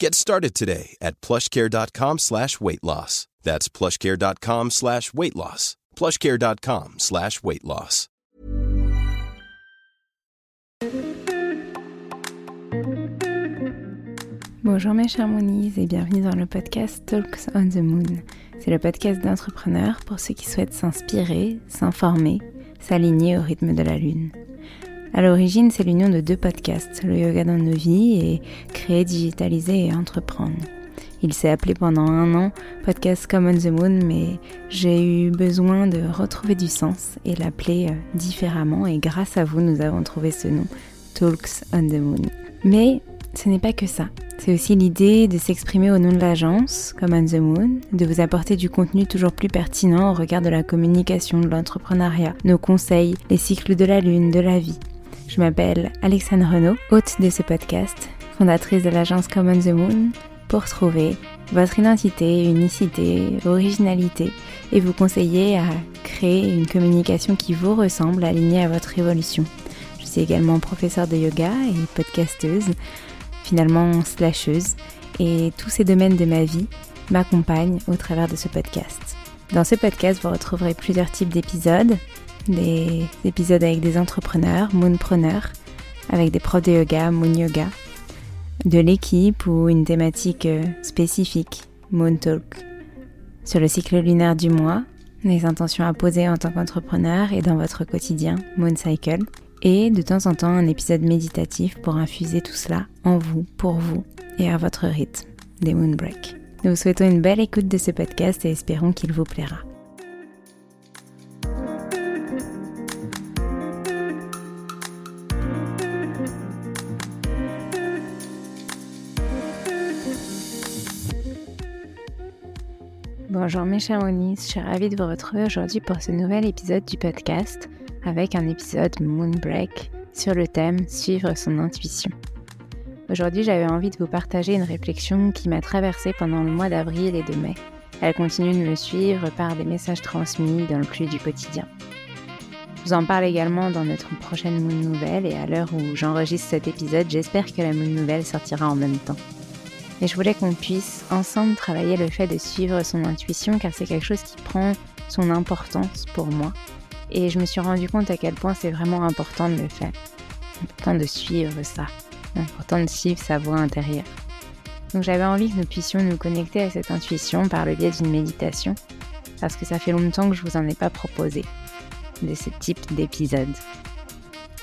Get started today at plushcare.com slash weight loss. That's plushcare.com slash weight loss. plushcare.com slash weight loss. Bonjour mes chers Moonies et bienvenue dans le podcast Talks on the Moon. C'est le podcast d'entrepreneurs pour ceux qui souhaitent s'inspirer, s'informer, s'aligner au rythme de la lune. À l'origine, c'est l'union de deux podcasts, le yoga dans nos vies et créer, digitaliser et entreprendre. Il s'est appelé pendant un an Podcast Common the Moon, mais j'ai eu besoin de retrouver du sens et l'appeler euh, différemment. Et grâce à vous, nous avons trouvé ce nom, Talks on the Moon. Mais ce n'est pas que ça. C'est aussi l'idée de s'exprimer au nom de l'agence, Common the Moon, de vous apporter du contenu toujours plus pertinent au regard de la communication, de l'entrepreneuriat, nos conseils, les cycles de la lune, de la vie. Je m'appelle Alexandre Renaud, hôte de ce podcast, fondatrice de l'agence Common the Moon, pour trouver votre identité, unicité, originalité et vous conseiller à créer une communication qui vous ressemble, alignée à votre évolution. Je suis également professeure de yoga et podcasteuse, finalement slasheuse, et tous ces domaines de ma vie m'accompagnent au travers de ce podcast. Dans ce podcast, vous retrouverez plusieurs types d'épisodes, des épisodes avec des entrepreneurs, moonpreneurs, avec des profs de yoga, moon yoga, de l'équipe ou une thématique euh, spécifique, Moon Talk, sur le cycle lunaire du mois, les intentions à poser en tant qu'entrepreneur et dans votre quotidien, Moon Cycle, et de temps en temps un épisode méditatif pour infuser tout cela en vous, pour vous et à votre rythme, des Moon Break. Nous vous souhaitons une belle écoute de ce podcast et espérons qu'il vous plaira. Bonjour mes chers Moonies, je suis ravie de vous retrouver aujourd'hui pour ce nouvel épisode du podcast avec un épisode Moonbreak sur le thème Suivre son intuition. Aujourd'hui j'avais envie de vous partager une réflexion qui m'a traversée pendant le mois d'avril et de mai. Elle continue de me suivre par des messages transmis dans le plus du quotidien. Je vous en parle également dans notre prochaine Moon Nouvelle et à l'heure où j'enregistre cet épisode, j'espère que la Moon Nouvelle sortira en même temps. Et je voulais qu'on puisse ensemble travailler le fait de suivre son intuition car c'est quelque chose qui prend son importance pour moi. Et je me suis rendu compte à quel point c'est vraiment important de le faire. Important de suivre ça. Important de suivre sa voix intérieure. Donc j'avais envie que nous puissions nous connecter à cette intuition par le biais d'une méditation. Parce que ça fait longtemps que je vous en ai pas proposé de ce type d'épisode.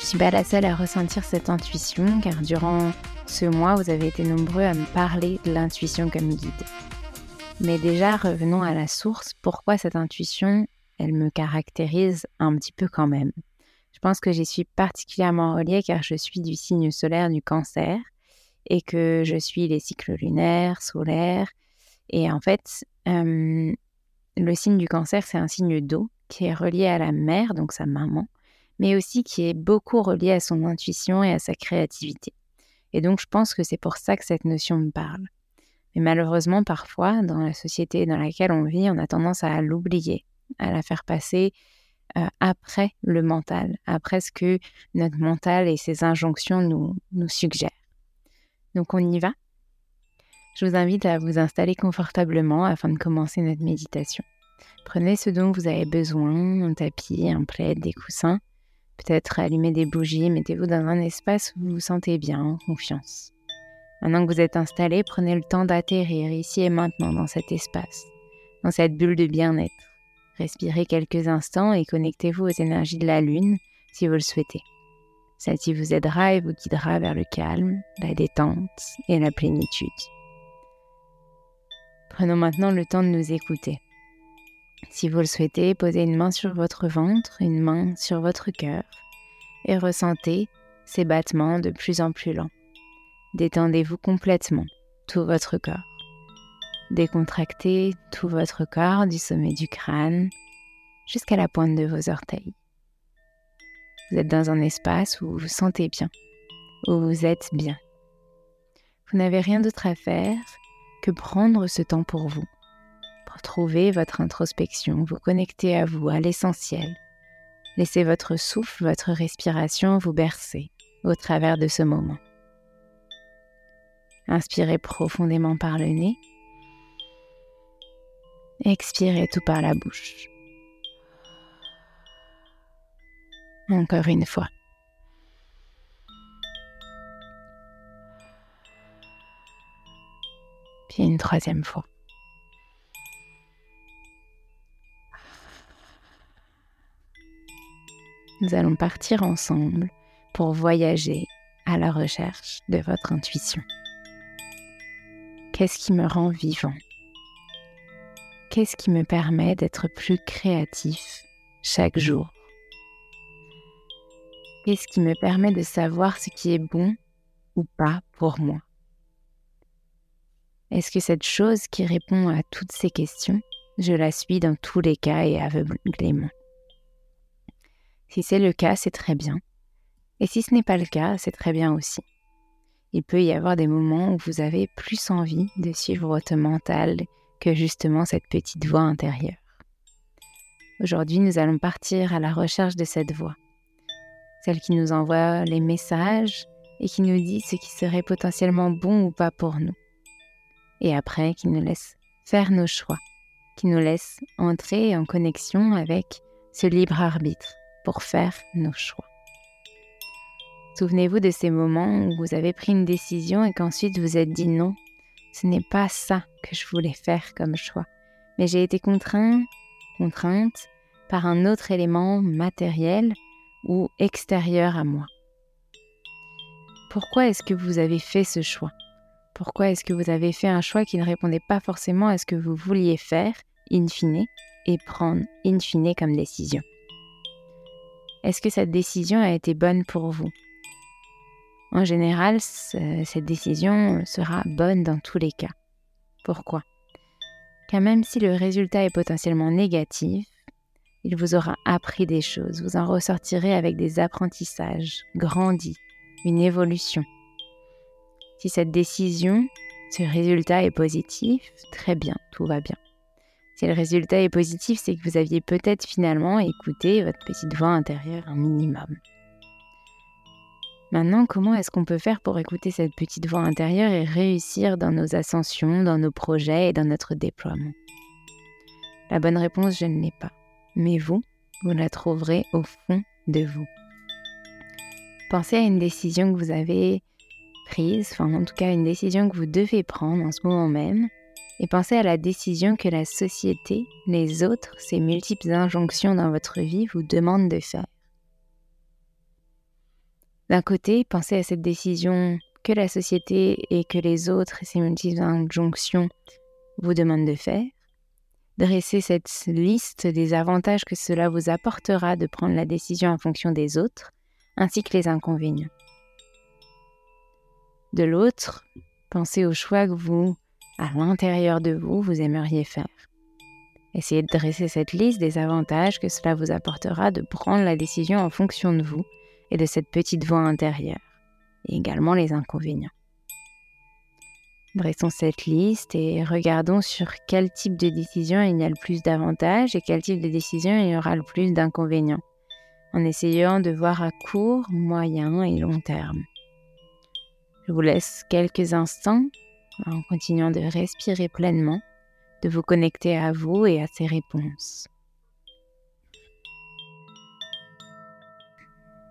Je suis pas la seule à ressentir cette intuition car durant ce mois, vous avez été nombreux à me parler de l'intuition comme guide. Mais déjà, revenons à la source. Pourquoi cette intuition, elle me caractérise un petit peu quand même? Je pense que j'y suis particulièrement reliée car je suis du signe solaire du cancer et que je suis les cycles lunaires, solaires. Et en fait, euh, le signe du cancer, c'est un signe d'eau qui est relié à la mère, donc sa maman, mais aussi qui est beaucoup relié à son intuition et à sa créativité. Et donc, je pense que c'est pour ça que cette notion me parle. Mais malheureusement, parfois, dans la société dans laquelle on vit, on a tendance à l'oublier, à la faire passer euh, après le mental, après ce que notre mental et ses injonctions nous, nous suggèrent. Donc on y va? Je vous invite à vous installer confortablement afin de commencer notre méditation. Prenez ce dont vous avez besoin, un tapis, un plaid, des coussins. Peut-être allumer des bougies, mettez-vous dans un espace où vous vous sentez bien, en confiance. Maintenant que vous êtes installé, prenez le temps d'atterrir ici et maintenant dans cet espace, dans cette bulle de bien-être. Respirez quelques instants et connectez-vous aux énergies de la Lune si vous le souhaitez. Celle-ci vous aidera et vous guidera vers le calme, la détente et la plénitude. Prenons maintenant le temps de nous écouter. Si vous le souhaitez, posez une main sur votre ventre, une main sur votre cœur et ressentez ces battements de plus en plus lents. Détendez-vous complètement, tout votre corps. Décontractez tout votre corps du sommet du crâne jusqu'à la pointe de vos orteils. Vous êtes dans un espace où vous vous sentez bien, où vous êtes bien. Vous n'avez rien d'autre à faire que prendre ce temps pour vous trouver votre introspection, vous connecter à vous, à l'essentiel. Laissez votre souffle, votre respiration vous bercer au travers de ce moment. Inspirez profondément par le nez. Expirez tout par la bouche. Encore une fois. Puis une troisième fois. Nous allons partir ensemble pour voyager à la recherche de votre intuition. Qu'est-ce qui me rend vivant? Qu'est-ce qui me permet d'être plus créatif chaque jour? Qu'est-ce qui me permet de savoir ce qui est bon ou pas pour moi? Est-ce que cette chose qui répond à toutes ces questions, je la suis dans tous les cas et aveuglément? Si c'est le cas, c'est très bien. Et si ce n'est pas le cas, c'est très bien aussi. Il peut y avoir des moments où vous avez plus envie de suivre votre mental que justement cette petite voix intérieure. Aujourd'hui, nous allons partir à la recherche de cette voix, celle qui nous envoie les messages et qui nous dit ce qui serait potentiellement bon ou pas pour nous. Et après, qui nous laisse faire nos choix, qui nous laisse entrer en connexion avec ce libre arbitre pour faire nos choix. Souvenez-vous de ces moments où vous avez pris une décision et qu'ensuite vous êtes dit non, ce n'est pas ça que je voulais faire comme choix, mais j'ai été contraint, contrainte par un autre élément matériel ou extérieur à moi. Pourquoi est-ce que vous avez fait ce choix? Pourquoi est-ce que vous avez fait un choix qui ne répondait pas forcément à ce que vous vouliez faire, in fine, et prendre in fine comme décision? Est-ce que cette décision a été bonne pour vous? En général, cette décision sera bonne dans tous les cas. Pourquoi? Car même si le résultat est potentiellement négatif, il vous aura appris des choses, vous en ressortirez avec des apprentissages, grandis, une évolution. Si cette décision, ce résultat est positif, très bien, tout va bien. Si le résultat est positif, c'est que vous aviez peut-être finalement écouté votre petite voix intérieure un minimum. Maintenant, comment est-ce qu'on peut faire pour écouter cette petite voix intérieure et réussir dans nos ascensions, dans nos projets et dans notre déploiement? La bonne réponse, je ne l'ai pas. Mais vous, vous la trouverez au fond de vous. Pensez à une décision que vous avez prise, enfin en tout cas une décision que vous devez prendre en ce moment même, et pensez à la décision que la société, les autres, ces multiples injonctions dans votre vie vous demandent de faire. D'un côté, pensez à cette décision que la société et que les autres, ces multiples injonctions vous demandent de faire. Dressez cette liste des avantages que cela vous apportera de prendre la décision en fonction des autres, ainsi que les inconvénients. De l'autre, pensez aux choix que vous à l'intérieur de vous vous aimeriez faire. Essayez de dresser cette liste des avantages que cela vous apportera de prendre la décision en fonction de vous et de cette petite voix intérieure, et également les inconvénients. Dressons cette liste et regardons sur quel type de décision il y a le plus d'avantages et quel type de décision il y aura le plus d'inconvénients, en essayant de voir à court, moyen et long terme. Je vous laisse quelques instants en continuant de respirer pleinement, de vous connecter à vous et à ces réponses.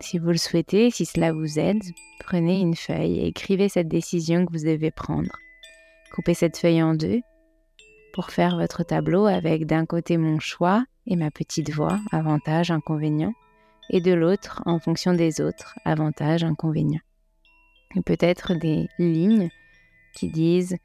Si vous le souhaitez, si cela vous aide, prenez une feuille et écrivez cette décision que vous devez prendre. Coupez cette feuille en deux pour faire votre tableau avec d'un côté mon choix et ma petite voix, avantage, inconvénient, et de l'autre en fonction des autres, avantage, inconvénient. Et peut-être des lignes qui disent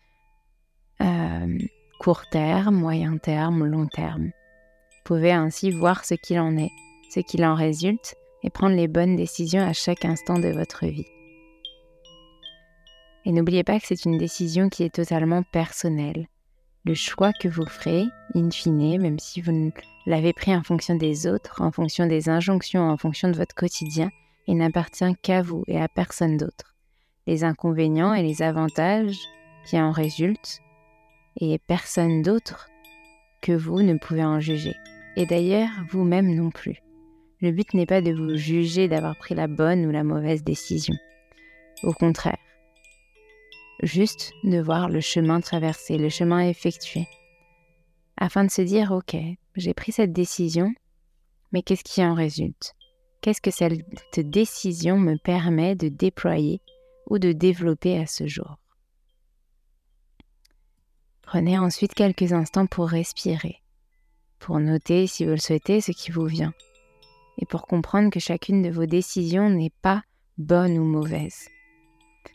euh, court terme, moyen terme, long terme. Vous pouvez ainsi voir ce qu'il en est, ce qu'il en résulte et prendre les bonnes décisions à chaque instant de votre vie. Et n'oubliez pas que c'est une décision qui est totalement personnelle. Le choix que vous ferez, in fine, même si vous l'avez pris en fonction des autres, en fonction des injonctions, en fonction de votre quotidien, il n'appartient qu'à vous et à personne d'autre. Les inconvénients et les avantages qui en résultent, et personne d'autre que vous ne pouvez en juger. Et d'ailleurs, vous-même non plus. Le but n'est pas de vous juger d'avoir pris la bonne ou la mauvaise décision. Au contraire, juste de voir le chemin traversé, le chemin effectué, afin de se dire, OK, j'ai pris cette décision, mais qu'est-ce qui en résulte? Qu'est-ce que cette décision me permet de déployer ou de développer à ce jour Prenez ensuite quelques instants pour respirer, pour noter, si vous le souhaitez, ce qui vous vient, et pour comprendre que chacune de vos décisions n'est pas bonne ou mauvaise.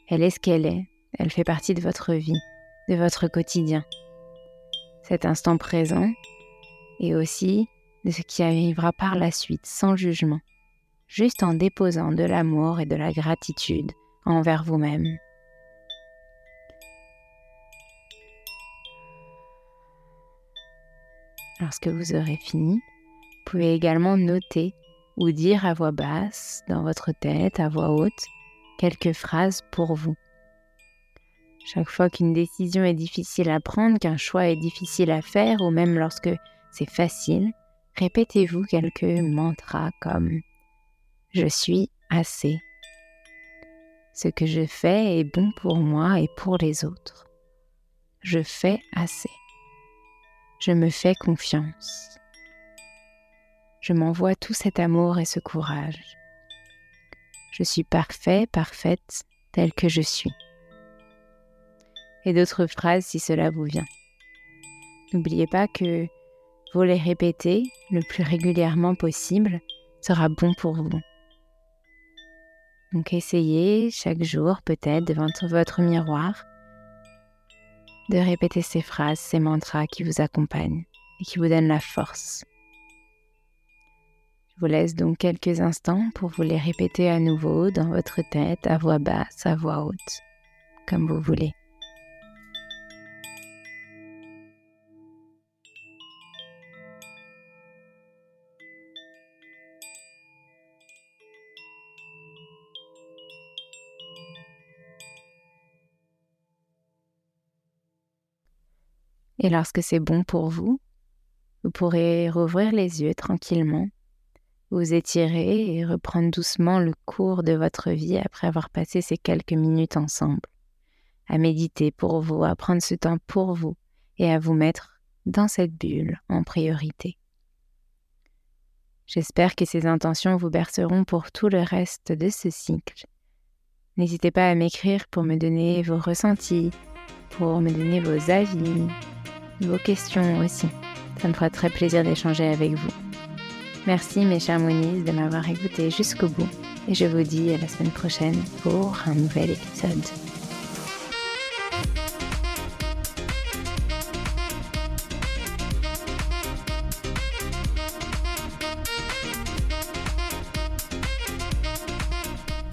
Elle est ce qu'elle est, elle fait partie de votre vie, de votre quotidien. Cet instant présent et aussi de ce qui arrivera par la suite sans jugement, juste en déposant de l'amour et de la gratitude envers vous-même. Lorsque vous aurez fini, vous pouvez également noter ou dire à voix basse, dans votre tête, à voix haute, quelques phrases pour vous. Chaque fois qu'une décision est difficile à prendre, qu'un choix est difficile à faire, ou même lorsque c'est facile, répétez-vous quelques mantras comme ⁇ Je suis assez ⁇ Ce que je fais est bon pour moi et pour les autres. Je fais assez. Je me fais confiance. Je m'envoie tout cet amour et ce courage. Je suis parfait, parfaite, telle que je suis et d'autres phrases si cela vous vient. N'oubliez pas que vous les répéter le plus régulièrement possible sera bon pour vous. Donc essayez chaque jour peut-être devant votre miroir de répéter ces phrases, ces mantras qui vous accompagnent et qui vous donnent la force. Je vous laisse donc quelques instants pour vous les répéter à nouveau dans votre tête, à voix basse, à voix haute, comme vous voulez. Et lorsque c'est bon pour vous, vous pourrez rouvrir les yeux tranquillement, vous étirer et reprendre doucement le cours de votre vie après avoir passé ces quelques minutes ensemble, à méditer pour vous, à prendre ce temps pour vous et à vous mettre dans cette bulle en priorité. J'espère que ces intentions vous berceront pour tout le reste de ce cycle. N'hésitez pas à m'écrire pour me donner vos ressentis, pour me donner vos avis, vos questions aussi. Ça me fera très plaisir d'échanger avec vous. Merci mes chers Moniz de m'avoir écouté jusqu'au bout et je vous dis à la semaine prochaine pour un nouvel épisode.